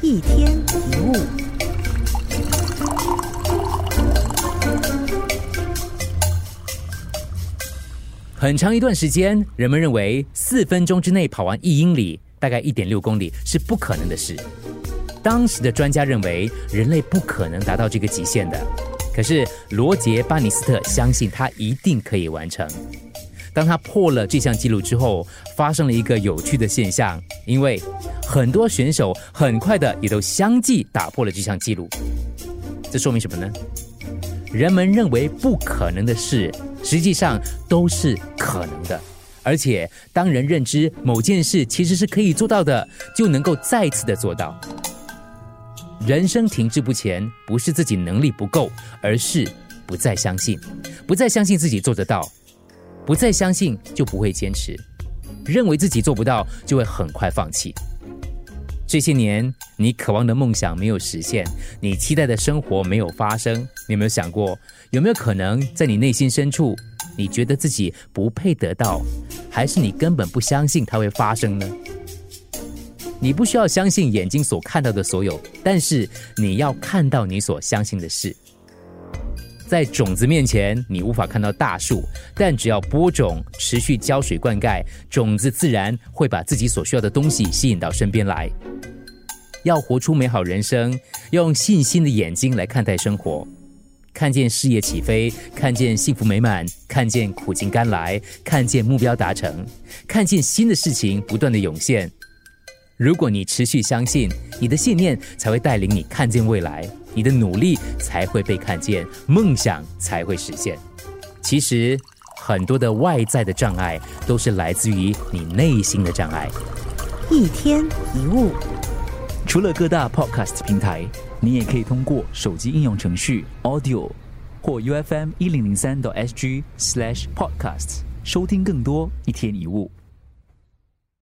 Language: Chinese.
一天一物。很长一段时间，人们认为四分钟之内跑完一英里，大概一点六公里是不可能的事。当时的专家认为，人类不可能达到这个极限的。可是罗杰·巴尼斯特相信他一定可以完成。当他破了这项纪录之后，发生了一个有趣的现象，因为很多选手很快的也都相继打破了这项记录。这说明什么呢？人们认为不可能的事，实际上都是可能的。而且，当人认知某件事其实是可以做到的，就能够再次的做到。人生停滞不前，不是自己能力不够，而是不再相信，不再相信自己做得到，不再相信就不会坚持，认为自己做不到就会很快放弃。这些年，你渴望的梦想没有实现，你期待的生活没有发生。你有没有想过，有没有可能在你内心深处，你觉得自己不配得到，还是你根本不相信它会发生呢？你不需要相信眼睛所看到的所有，但是你要看到你所相信的事。在种子面前，你无法看到大树，但只要播种，持续浇水灌溉，种子自然会把自己所需要的东西吸引到身边来。要活出美好人生，用信心的眼睛来看待生活，看见事业起飞，看见幸福美满，看见苦尽甘来，看见目标达成，看见新的事情不断的涌现。如果你持续相信，你的信念才会带领你看见未来，你的努力才会被看见，梦想才会实现。其实，很多的外在的障碍都是来自于你内心的障碍。一天一物，除了各大 podcast 平台，你也可以通过手机应用程序 Audio 或 U F M 一零零三 SG slash podcast 收听更多一天一物。